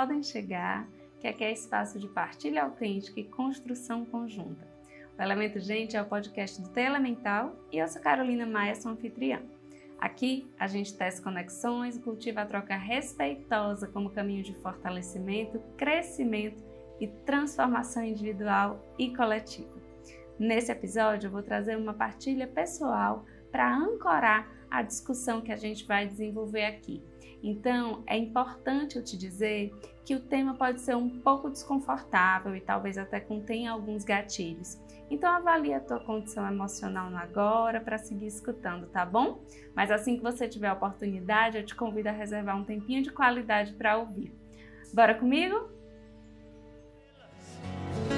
Podem chegar, que aqui é espaço de partilha autêntica e construção conjunta. O Elemento Gente é o podcast do T Elemental e eu sou Carolina Maia, sua anfitriã. Aqui a gente testa conexões e cultiva a troca respeitosa como caminho de fortalecimento, crescimento e transformação individual e coletiva. Nesse episódio eu vou trazer uma partilha pessoal para ancorar a discussão que a gente vai desenvolver aqui. Então, é importante eu te dizer que o tema pode ser um pouco desconfortável e talvez até contenha alguns gatilhos. Então, avalie a tua condição emocional no agora para seguir escutando, tá bom? Mas assim que você tiver a oportunidade, eu te convido a reservar um tempinho de qualidade para ouvir. Bora comigo?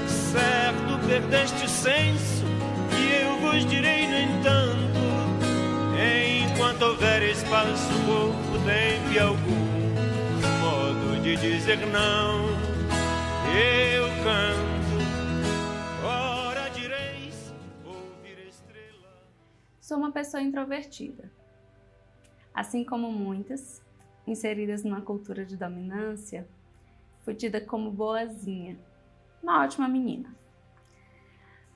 Certo, perdeste o senso, e eu vos direi, no entanto, enquanto houver espaço, tempo e algum de dizer não, eu canto. Ora direis, ouvir estrela. Sou uma pessoa introvertida. Assim como muitas, inseridas numa cultura de dominância, fui tida como boazinha, uma ótima menina.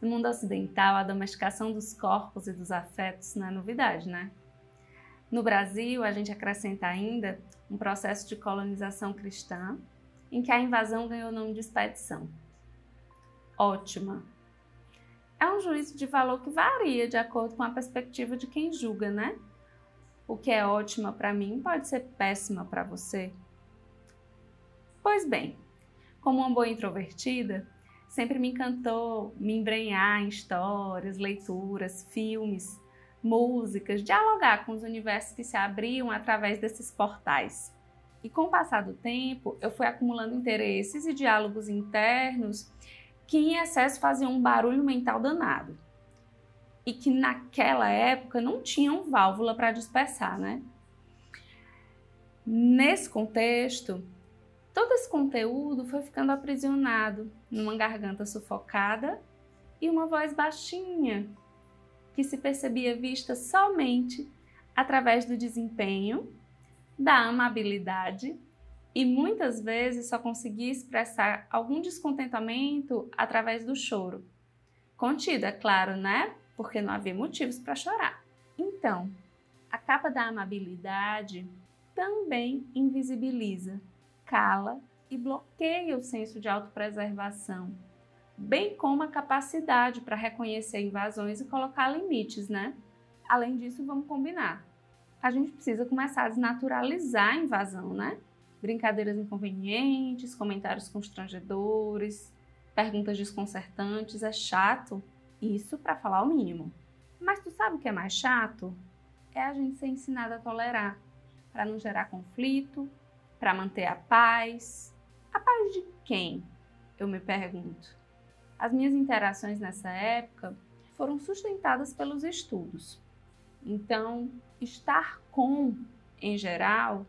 No mundo ocidental, a domesticação dos corpos e dos afetos não é novidade, né? No Brasil, a gente acrescenta ainda um processo de colonização cristã, em que a invasão ganhou o nome de expedição. Ótima. É um juízo de valor que varia de acordo com a perspectiva de quem julga, né? O que é ótima para mim pode ser péssima para você. Pois bem, como uma boa introvertida, sempre me encantou me embrenhar em histórias, leituras, filmes músicas, dialogar com os universos que se abriam através desses portais. E com o passar do tempo, eu fui acumulando interesses e diálogos internos que em excesso faziam um barulho mental danado. E que naquela época não tinham válvula para dispersar, né? Nesse contexto, todo esse conteúdo foi ficando aprisionado numa garganta sufocada e uma voz baixinha que se percebia vista somente através do desempenho, da amabilidade e muitas vezes só conseguia expressar algum descontentamento através do choro. Contido, é claro, né? Porque não havia motivos para chorar. Então, a capa da amabilidade também invisibiliza, cala e bloqueia o senso de autopreservação bem como a capacidade para reconhecer invasões e colocar limites, né? Além disso, vamos combinar. A gente precisa começar a desnaturalizar a invasão, né? Brincadeiras inconvenientes, comentários constrangedores, perguntas desconcertantes, é chato. Isso para falar o mínimo. Mas tu sabe o que é mais chato? É a gente ser ensinado a tolerar, para não gerar conflito, para manter a paz. A paz de quem? Eu me pergunto. As minhas interações nessa época foram sustentadas pelos estudos. Então, estar com, em geral,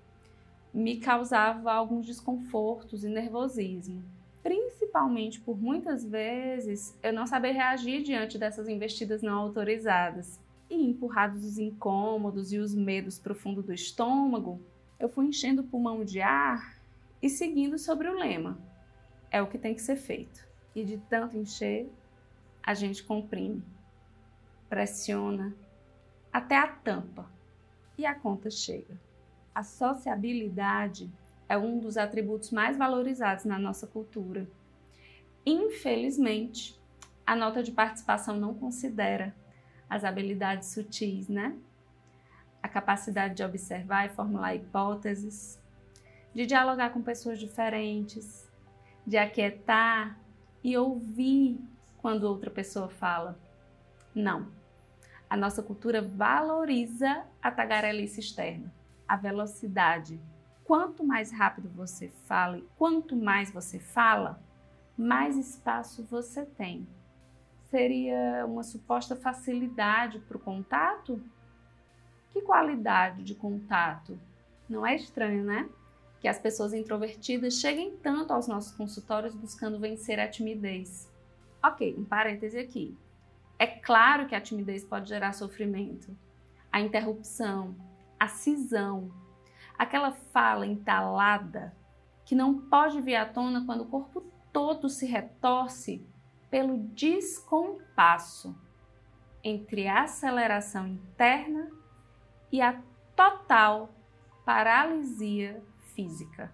me causava alguns desconfortos e nervosismo, principalmente por muitas vezes eu não saber reagir diante dessas investidas não autorizadas. E empurrados os incômodos e os medos para o fundo do estômago, eu fui enchendo o pulmão de ar e seguindo sobre o lema: é o que tem que ser feito e de tanto encher, a gente comprime, pressiona até a tampa e a conta chega. A sociabilidade é um dos atributos mais valorizados na nossa cultura. Infelizmente, a nota de participação não considera as habilidades sutis, né? A capacidade de observar e formular hipóteses, de dialogar com pessoas diferentes, de aquietar e ouvir quando outra pessoa fala. Não. A nossa cultura valoriza a tagarelice externa, a velocidade. Quanto mais rápido você fala e quanto mais você fala, mais espaço você tem. Seria uma suposta facilidade para o contato? Que qualidade de contato? Não é estranho, né? Que as pessoas introvertidas cheguem tanto aos nossos consultórios buscando vencer a timidez. Ok, um parêntese aqui. É claro que a timidez pode gerar sofrimento, a interrupção, a cisão, aquela fala entalada que não pode vir à tona quando o corpo todo se retorce pelo descompasso entre a aceleração interna e a total paralisia física.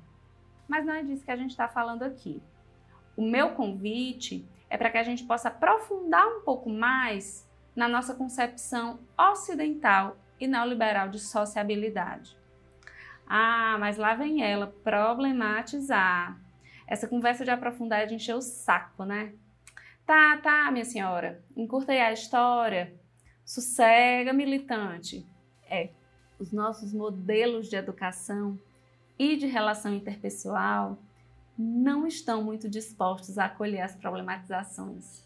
Mas não é disso que a gente está falando aqui. O meu convite é para que a gente possa aprofundar um pouco mais na nossa concepção ocidental e neoliberal de sociabilidade. Ah, mas lá vem ela problematizar. Essa conversa de aprofundar é de encher o saco, né? Tá, tá, minha senhora, encurta aí a história. Sossega, militante. É, os nossos modelos de educação e de relação interpessoal não estão muito dispostos a acolher as problematizações.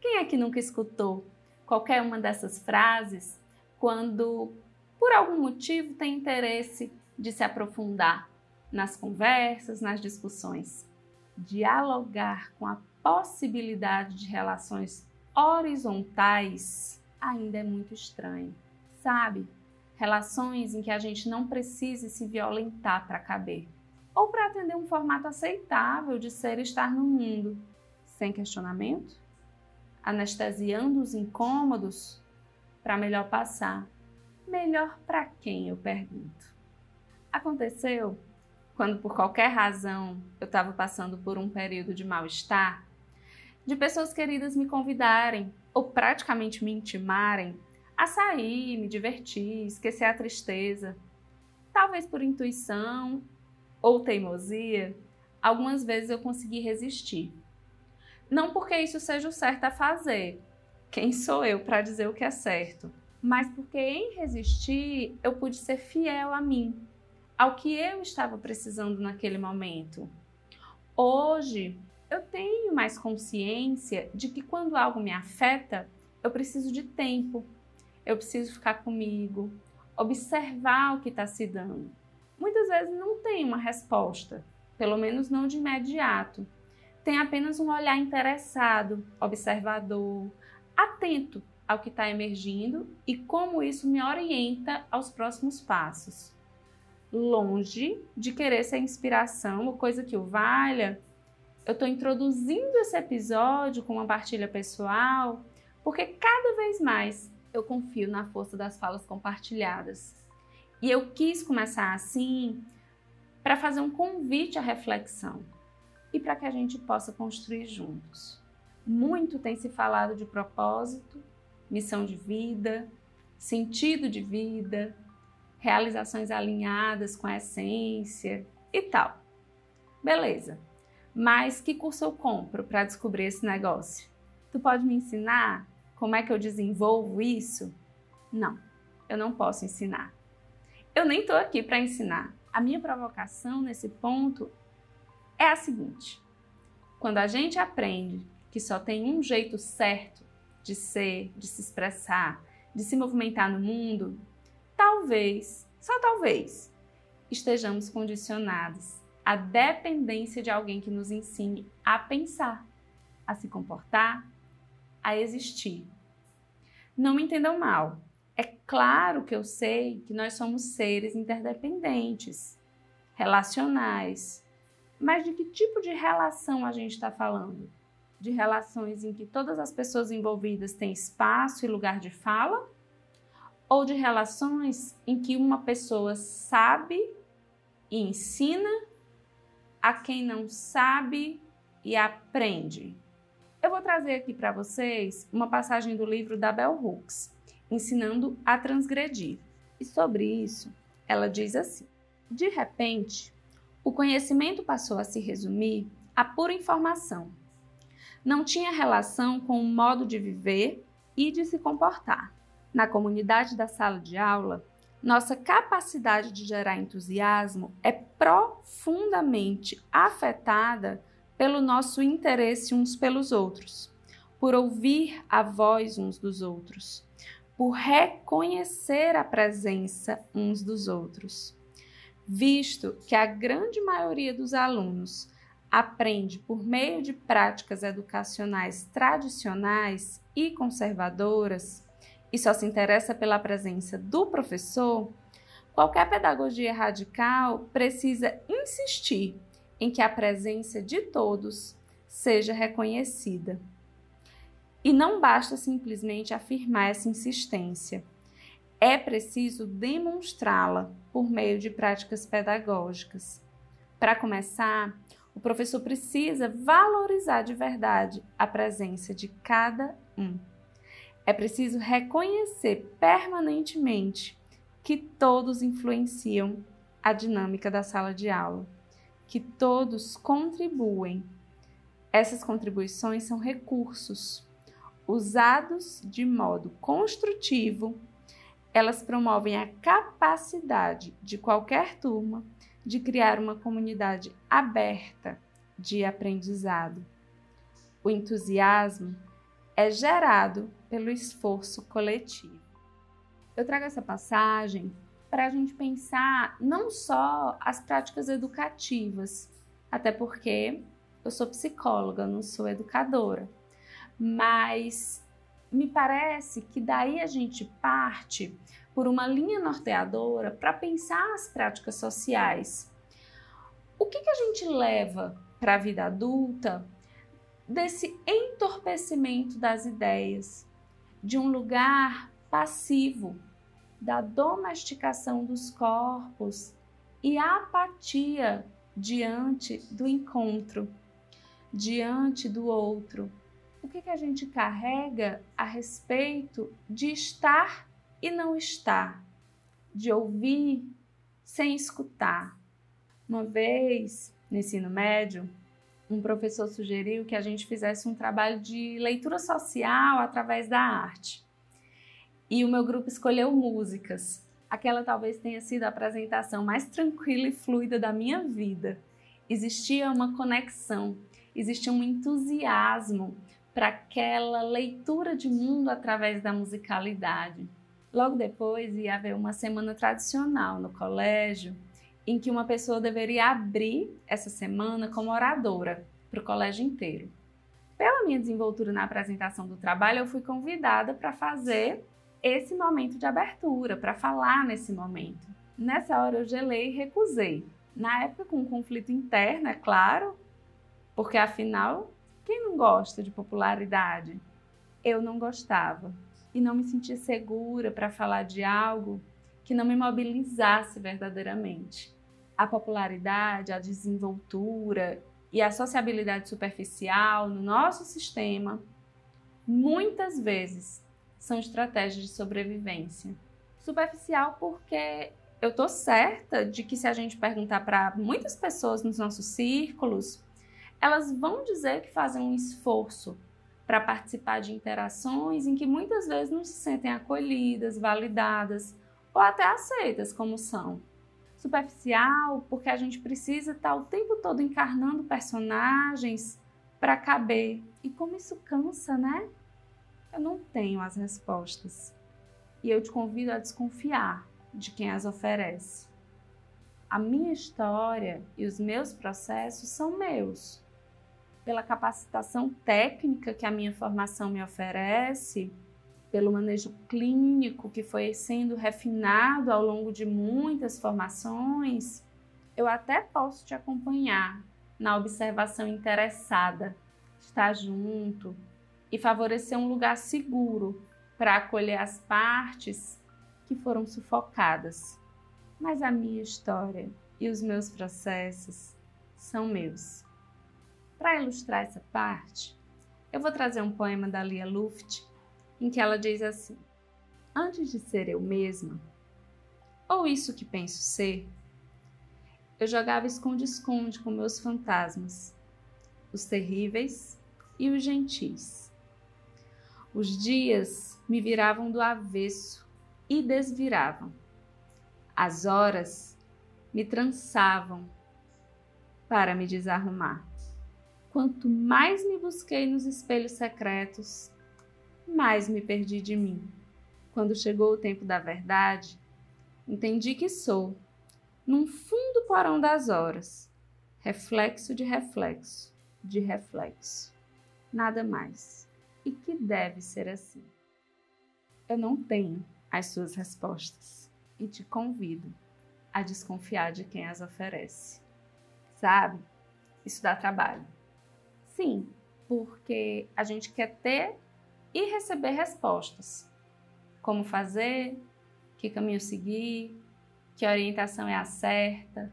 Quem é que nunca escutou qualquer uma dessas frases quando, por algum motivo, tem interesse de se aprofundar nas conversas, nas discussões? Dialogar com a possibilidade de relações horizontais ainda é muito estranho, sabe? Relações em que a gente não precise se violentar para caber, ou para atender um formato aceitável de ser e estar no mundo, sem questionamento, anestesiando os incômodos para melhor passar. Melhor para quem, eu pergunto. Aconteceu quando por qualquer razão eu estava passando por um período de mal-estar, de pessoas queridas me convidarem ou praticamente me intimarem a sair, me divertir, esquecer a tristeza. Talvez por intuição ou teimosia, algumas vezes eu consegui resistir. Não porque isso seja o certo a fazer, quem sou eu para dizer o que é certo, mas porque em resistir eu pude ser fiel a mim, ao que eu estava precisando naquele momento. Hoje eu tenho mais consciência de que quando algo me afeta, eu preciso de tempo, eu preciso ficar comigo, observar o que está se dando. Muitas vezes não tem uma resposta, pelo menos não de imediato. Tem apenas um olhar interessado, observador, atento ao que está emergindo e como isso me orienta aos próximos passos. Longe de querer ser inspiração ou coisa que o valha, eu estou introduzindo esse episódio com uma partilha pessoal, porque cada vez mais eu confio na força das falas compartilhadas. E eu quis começar assim para fazer um convite à reflexão e para que a gente possa construir juntos. Muito tem se falado de propósito, missão de vida, sentido de vida, realizações alinhadas com a essência e tal. Beleza. Mas que curso eu compro para descobrir esse negócio? Tu pode me ensinar como é que eu desenvolvo isso? Não, eu não posso ensinar. Eu nem estou aqui para ensinar. A minha provocação nesse ponto é a seguinte: quando a gente aprende que só tem um jeito certo de ser, de se expressar, de se movimentar no mundo, talvez, só talvez, estejamos condicionados à dependência de alguém que nos ensine a pensar, a se comportar, a existir. Não me entendam mal. É claro que eu sei que nós somos seres interdependentes, relacionais. Mas de que tipo de relação a gente está falando? de relações em que todas as pessoas envolvidas têm espaço e lugar de fala? Ou de relações em que uma pessoa sabe e ensina a quem não sabe e aprende? Eu vou trazer aqui para vocês uma passagem do livro da Bell Hooks, Ensinando a Transgredir. E sobre isso, ela diz assim: De repente, o conhecimento passou a se resumir a pura informação não tinha relação com o modo de viver e de se comportar. Na comunidade da sala de aula, nossa capacidade de gerar entusiasmo é profundamente afetada pelo nosso interesse uns pelos outros, por ouvir a voz uns dos outros, por reconhecer a presença uns dos outros. Visto que a grande maioria dos alunos aprende por meio de práticas educacionais tradicionais e conservadoras e só se interessa pela presença do professor, Qualquer pedagogia radical precisa insistir em que a presença de todos seja reconhecida. E não basta simplesmente afirmar essa insistência. É preciso demonstrá-la por meio de práticas pedagógicas. Para começar, o professor precisa valorizar de verdade a presença de cada um. É preciso reconhecer permanentemente que todos influenciam a dinâmica da sala de aula, que todos contribuem. Essas contribuições são recursos usados de modo construtivo, elas promovem a capacidade de qualquer turma de criar uma comunidade aberta de aprendizado. O entusiasmo é gerado pelo esforço coletivo. Eu trago essa passagem para a gente pensar não só as práticas educativas, até porque eu sou psicóloga, não sou educadora, mas me parece que daí a gente parte por uma linha norteadora para pensar as práticas sociais. O que, que a gente leva para a vida adulta desse entorpecimento das ideias, de um lugar passivo, da domesticação dos corpos e apatia diante do encontro, diante do outro. O que, que a gente carrega a respeito de estar e não estar, de ouvir sem escutar. Uma vez, no ensino médio, um professor sugeriu que a gente fizesse um trabalho de leitura social através da arte. E o meu grupo escolheu músicas. Aquela talvez tenha sido a apresentação mais tranquila e fluida da minha vida. Existia uma conexão, existia um entusiasmo para aquela leitura de mundo através da musicalidade. Logo depois ia haver uma semana tradicional no colégio, em que uma pessoa deveria abrir essa semana como oradora para o colégio inteiro. Pela minha desenvoltura na apresentação do trabalho, eu fui convidada para fazer esse momento de abertura, para falar nesse momento. Nessa hora eu gelei e recusei. Na época, com um conflito interno, é claro, porque afinal, quem não gosta de popularidade? Eu não gostava e não me sentia segura para falar de algo que não me mobilizasse verdadeiramente. A popularidade, a desenvoltura e a sociabilidade superficial no nosso sistema muitas vezes são estratégias de sobrevivência. Superficial porque eu tô certa de que se a gente perguntar para muitas pessoas nos nossos círculos, elas vão dizer que fazem um esforço para participar de interações em que muitas vezes não se sentem acolhidas, validadas ou até aceitas como são. Superficial, porque a gente precisa estar o tempo todo encarnando personagens para caber. E como isso cansa, né? Eu não tenho as respostas. E eu te convido a desconfiar de quem as oferece. A minha história e os meus processos são meus pela capacitação técnica que a minha formação me oferece, pelo manejo clínico que foi sendo refinado ao longo de muitas formações, eu até posso te acompanhar na observação interessada, estar junto e favorecer um lugar seguro para acolher as partes que foram sufocadas. Mas a minha história e os meus processos são meus. Para ilustrar essa parte, eu vou trazer um poema da Lia Luft, em que ela diz assim: Antes de ser eu mesma, ou isso que penso ser, eu jogava esconde-esconde com meus fantasmas, os terríveis e os gentis. Os dias me viravam do avesso e desviravam. As horas me trançavam para me desarrumar. Quanto mais me busquei nos espelhos secretos, mais me perdi de mim. Quando chegou o tempo da verdade, entendi que sou, num fundo porão das horas, reflexo de reflexo, de reflexo. Nada mais. E que deve ser assim. Eu não tenho as suas respostas. e te convido a desconfiar de quem as oferece. Sabe? Isso dá trabalho. Sim, porque a gente quer ter e receber respostas. Como fazer, que caminho seguir, que orientação é a certa,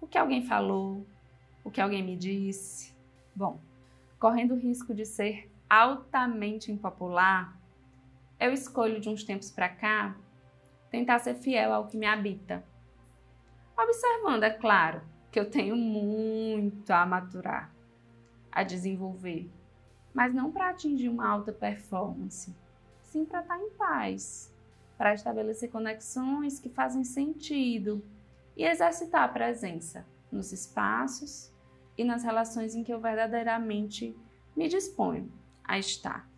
o que alguém falou, o que alguém me disse. Bom, correndo o risco de ser altamente impopular, eu escolho de uns tempos para cá tentar ser fiel ao que me habita. Observando, é claro, que eu tenho muito a maturar, a desenvolver, mas não para atingir uma alta performance, sim para estar tá em paz, para estabelecer conexões que fazem sentido e exercitar a presença nos espaços e nas relações em que eu verdadeiramente me disponho a estar.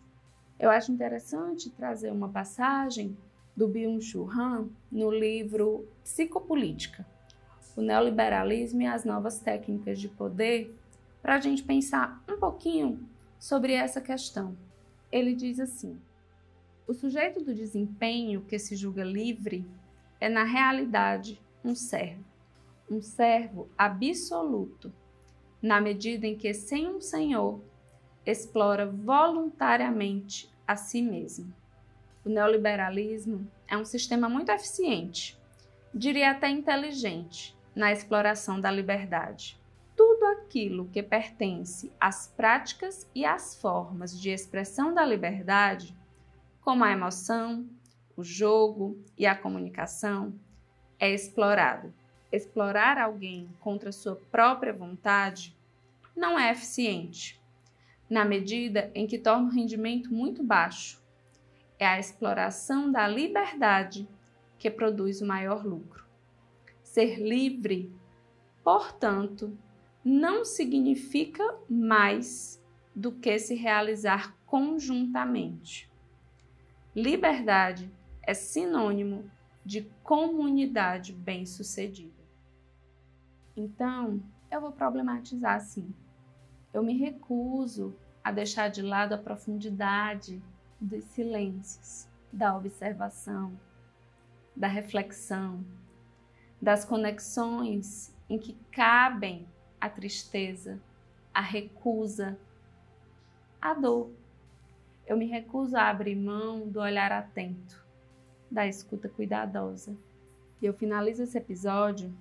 Eu acho interessante trazer uma passagem do Byung-Chul Han no livro Psicopolítica, o neoliberalismo e as novas técnicas de poder, para a gente pensar um pouquinho sobre essa questão. Ele diz assim: o sujeito do desempenho que se julga livre é, na realidade, um servo, um servo absoluto, na medida em que, sem um senhor, explora voluntariamente a si mesmo. O neoliberalismo é um sistema muito eficiente, diria até inteligente, na exploração da liberdade. Tudo aquilo que pertence às práticas e às formas de expressão da liberdade, como a emoção, o jogo e a comunicação, é explorado. Explorar alguém contra sua própria vontade não é eficiente, na medida em que torna o rendimento muito baixo. É a exploração da liberdade que produz o maior lucro. Ser livre, portanto, não significa mais do que se realizar conjuntamente. Liberdade é sinônimo de comunidade bem-sucedida. Então, eu vou problematizar assim. Eu me recuso a deixar de lado a profundidade dos silêncios, da observação, da reflexão, das conexões em que cabem a tristeza, a recusa, a dor. Eu me recuso a abrir mão do olhar atento, da escuta cuidadosa. E eu finalizo esse episódio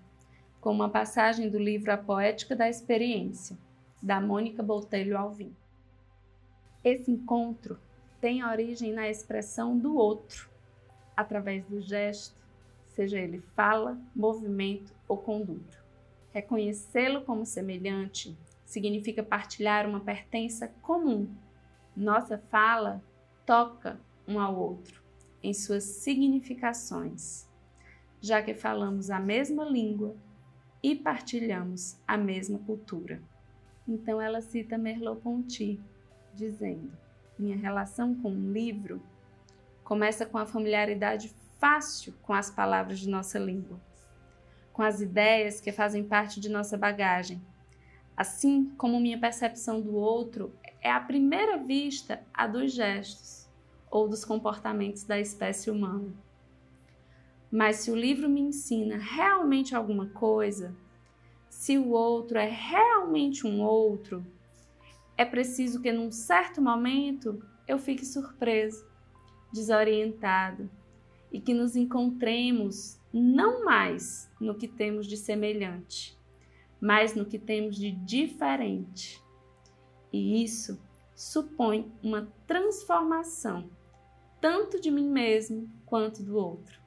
com uma passagem do livro A Poética da Experiência, da Mônica Botelho Alvim. Esse encontro tem origem na expressão do outro, através do gesto, seja ele fala, movimento ou conduta. Reconhecê-lo como semelhante significa partilhar uma pertença comum. Nossa fala toca um ao outro em suas significações, já que falamos a mesma língua e partilhamos a mesma cultura. Então ela cita Merleau-Ponty, dizendo: Minha relação com um livro começa com a familiaridade fácil com as palavras de nossa língua, com as ideias que fazem parte de nossa bagagem. Assim como minha percepção do outro é à primeira vista a dos gestos ou dos comportamentos da espécie humana. Mas se o livro me ensina realmente alguma coisa, se o outro é realmente um outro, é preciso que num certo momento eu fique surpreso, desorientado e que nos encontremos não mais no que temos de semelhante, mas no que temos de diferente. E isso supõe uma transformação, tanto de mim mesmo quanto do outro.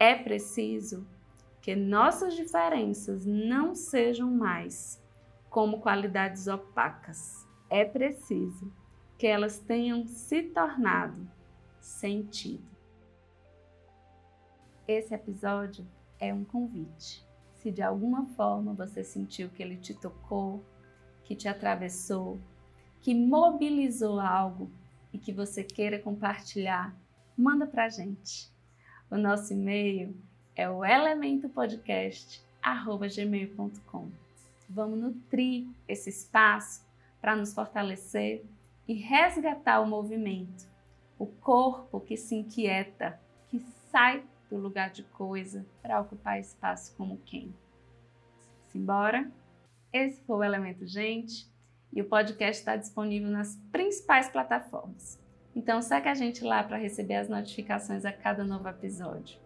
É preciso que nossas diferenças não sejam mais como qualidades opacas. É preciso que elas tenham se tornado sentido. Esse episódio é um convite. Se de alguma forma você sentiu que ele te tocou, que te atravessou, que mobilizou algo e que você queira compartilhar, manda pra gente. O nosso e-mail é o elementopodcast@gmail.com. Vamos nutrir esse espaço para nos fortalecer e resgatar o movimento, o corpo que se inquieta, que sai do lugar de coisa para ocupar espaço como quem. Simbora? Esse foi o Elemento Gente e o podcast está disponível nas principais plataformas. Então segue a gente lá para receber as notificações a cada novo episódio.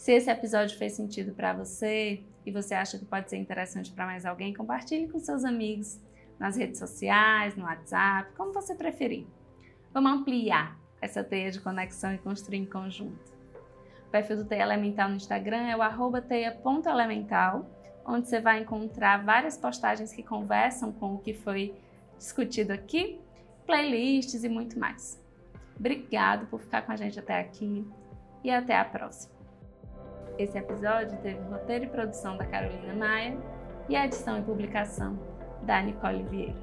Se esse episódio fez sentido para você e você acha que pode ser interessante para mais alguém, compartilhe com seus amigos nas redes sociais, no WhatsApp, como você preferir. Vamos ampliar essa teia de conexão e construir em conjunto. O perfil do Teia Elemental no Instagram é o teia.elemental, onde você vai encontrar várias postagens que conversam com o que foi discutido aqui, playlists e muito mais. Obrigado por ficar com a gente até aqui e até a próxima. Esse episódio teve roteiro e produção da Carolina Maia e a edição e publicação da Nicole Vieira.